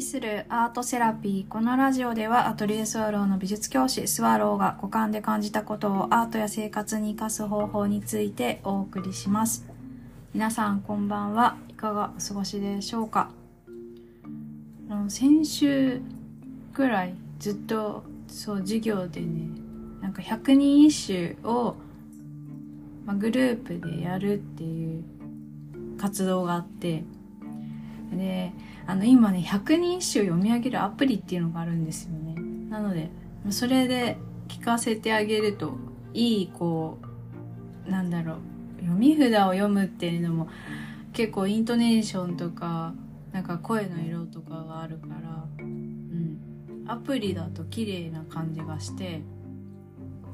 旅するアートセラピー。このラジオではアトリエスワローの美術教師スワローが五感で感じたことをアートや生活に活かす方法についてお送りします。皆さんこんばんは。いかがお過ごしでしょうかあの先週くらいずっとそう授業でね、なんか百人一首を、まあ、グループでやるっていう活動があって、で、あの今ね百人一首を読み上げるアプリっていうのがあるんですよね。なのでそれで聞かせてあげるといいこうなんだろう読み札を読むっていうのも結構イントネーションとかなんか声の色とかがあるからうん。アプリだと綺麗な感じがして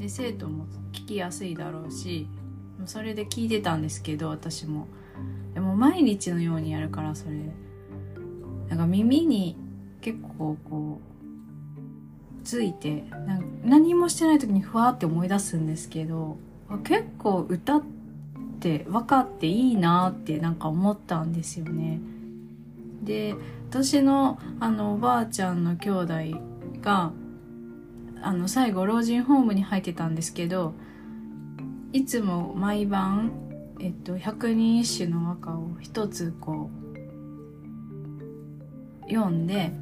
で生徒も聞きやすいだろうしそれで聞いてたんですけど私も。でも毎日のようにやるからそれ。なんか耳に結構こうついて何もしてない時にふわって思い出すんですけど結構歌って分かっていいなってなんか思ったんですよね。で私のあのおばあちゃんの兄弟があの最後老人ホームに入ってたんですけどいつも毎晩、えっと、百人一首の和歌を一つこう読んで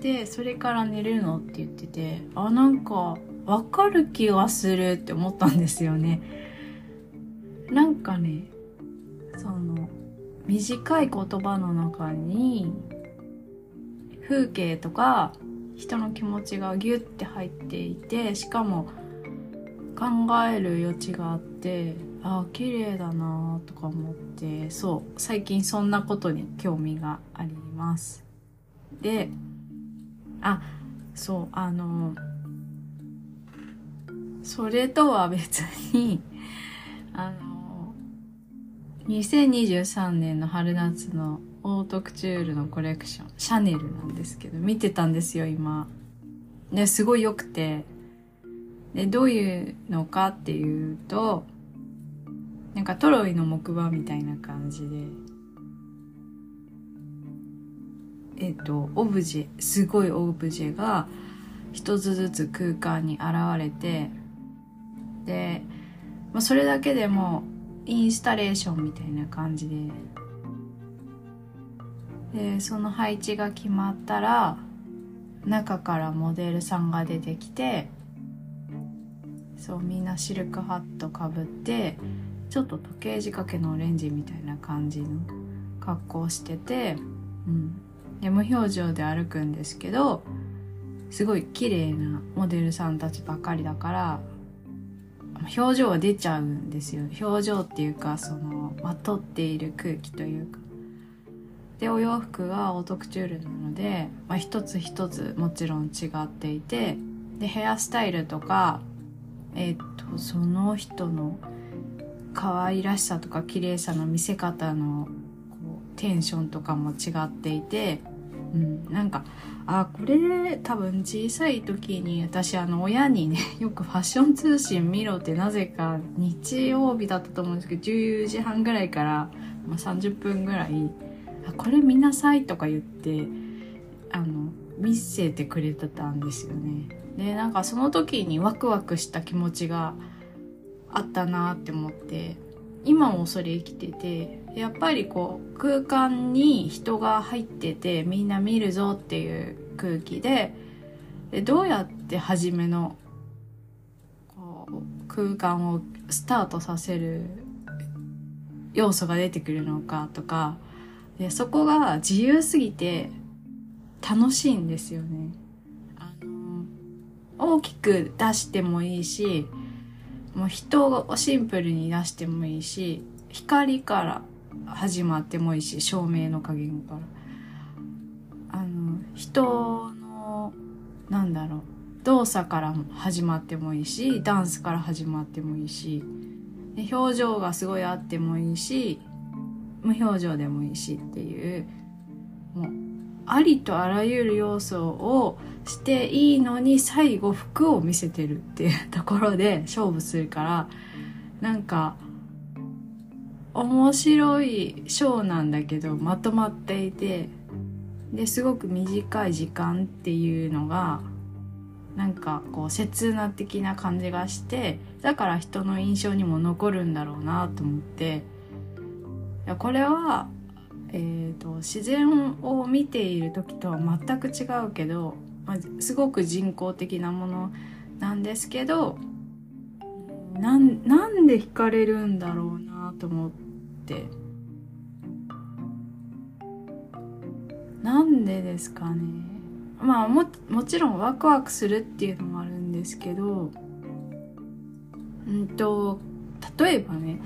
でそれから寝るのって言っててあなんかわかる気がするって思ったんですよね。なんかねその短い言葉の中に風景とか人の気持ちがギュッて入っていてしかも考える余地があってあ綺麗だなとか思ってそう最近そんなことに興味があります。であそうあのそれとは別にあの2023年の春夏のオートクチュールのコレクションシャネルなんですけど見てたんですよ今。ですごい良くて。でどういうのかっていうとなんかトロイの木馬みたいな感じで。えっと、オブジェ、すごいオブジェが一つずつ空間に現れて、で、まあ、それだけでもインスタレーションみたいな感じで、で、その配置が決まったら、中からモデルさんが出てきて、そう、みんなシルクハットかぶって、ちょっと時計仕掛けのオレンジみたいな感じの格好をしてて、うん。で無表情で歩くんですけどすごい綺麗なモデルさんたちばっかりだから表情は出ちゃうんですよ。表情っていうかそのまとっている空気というか。でお洋服がオートクチュールなので、まあ、一つ一つもちろん違っていてでヘアスタイルとかえっとその人の可愛らしさとか綺麗さの見せ方のテンションとかも違っていて、うん、なんかあこれ多分小さい時に私あの親にね よくファッション通信見ろってなぜか日曜日だったと思うんですけど10時半ぐらいから、ま、30分ぐらいあこれ見なさいとか言ってあの見せてくれてたんですよね。でなんかその時にワクワクした気持ちがあったなって思って今もそれ生きててやっぱりこう空間に人が入っててみんな見るぞっていう空気ででどうやって初めのこう空間をスタートさせる要素が出てくるのかとかでそこが自由すぎて楽しいんですよね。あの大きく出してもいいしもう人をシンプルに出してもいいし光から始まってもいいし照明の加減から。あの人のなんだろう。動作から始まってもいいしダンスから始まってもいいし表情がすごいあってもいいし無表情でもいいしっていうもうありとあらゆる要素をしていいのに最後服を見せてるっていうところで勝負するからなんか面白いショーなんだけどまとまっていてですごく短い時間っていうのがなんかこう刹那的な感じがしてだから人の印象にも残るんだろうなと思っていやこれは、えーと、自然を見ている時とは全く違うけど、まあ、すごく人工的なものなんですけどなんなんで惹かれるんだろうなと思って。なんでですかね。まあももちろんワクワクするっていうのもあるんですけどうんと例えばね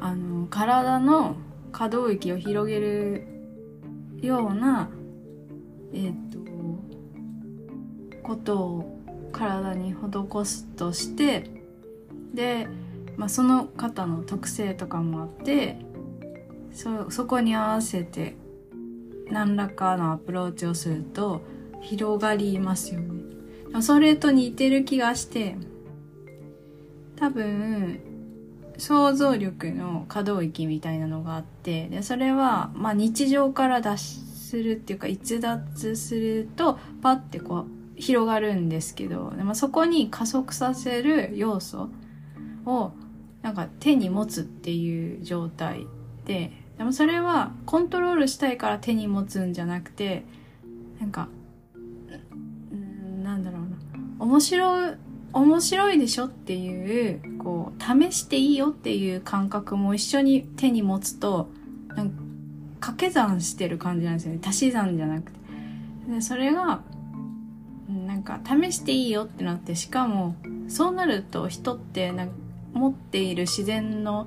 あの体の可動域を広げるようなえっ、ー、とことを体に施すとしてで、まあ、その方の特性とかもあってそそこに合わせて何らかのアプローチをすると広がりますよね。それと似てる気がして多分想像力の可動域みたいなのがあってでそれは、まあ、日常から脱するっていうか逸脱するとパッてこう広がるんですけどでもそこに加速させる要素をなんか手に持つっていう状態ででもそれはコントロールしたいから手に持つんじゃなくてなんかなんだろうな。面白い面白いでしょっていうこう試していいよっていう感覚も一緒に手に持つとなんか掛け算してる感じなんですよね。足し算じゃなくて。でそれがなんか試していいよってなってしかもそうなると人ってなんか持っている自然の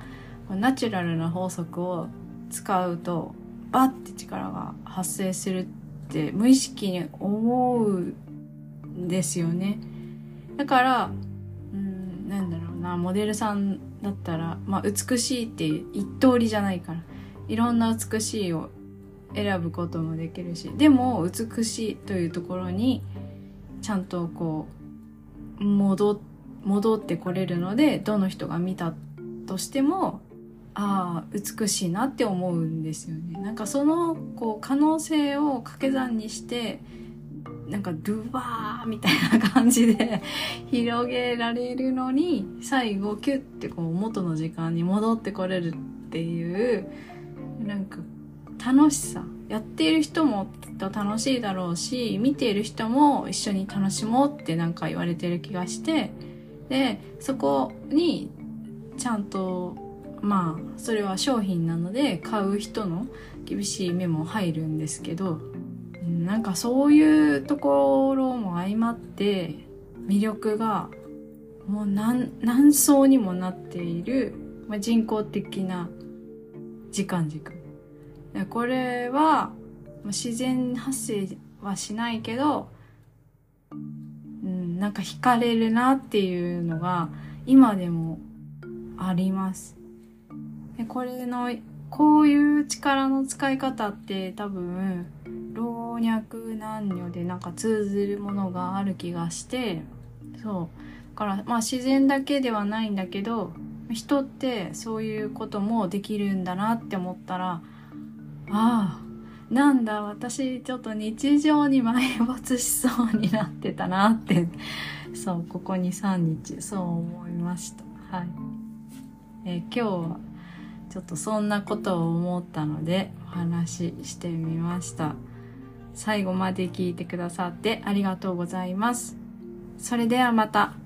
ナチュラルな法則を使うとバッて力が発生するって無意識に思うんですよね。だから、うん、なんだろう。な、モデルさんだったら、まあ美しいって一通りじゃないから、いろんな美しいを選ぶこともできるし、でも美しいというところに、ちゃんとこう、戻、戻ってこれるので、どの人が見たとしても、ああ美しいなって思うんですよね。なんかそのこう可能性を掛け算にしてなんかドゥバーみたいな感じで 広げられるのに最後キュッてこう元の時間に戻ってこれるっていうなんか楽しさ。やっている人もきっと楽しいだろうし見ている人も一緒に楽しもうってなんか言われてる気がしてでそこにちゃんとまあそれは商品なので買う人の厳しい目も入るんですけどなんかそういうところも相まって魅力がもう何何層にもなっている、まあ、人工的な時間軸。これは自然発生はしないけど、うん、なんか惹かれるなっていうのが今でもあります。でこれのこういう力の使い方って多分老若男女でなんか通ずるものがある気がしてそう。だからまあ自然だけではないんだけど人ってそういうこともできるんだなって思ったらああなんだ私ちょっと日常に埋没しそうになってたなってそうここ23日そう思いました。はい、えー、今日はちょっとそんなことを思ったのでお話ししてみました。最後まで聞いてくださってありがとうございますそれではまた。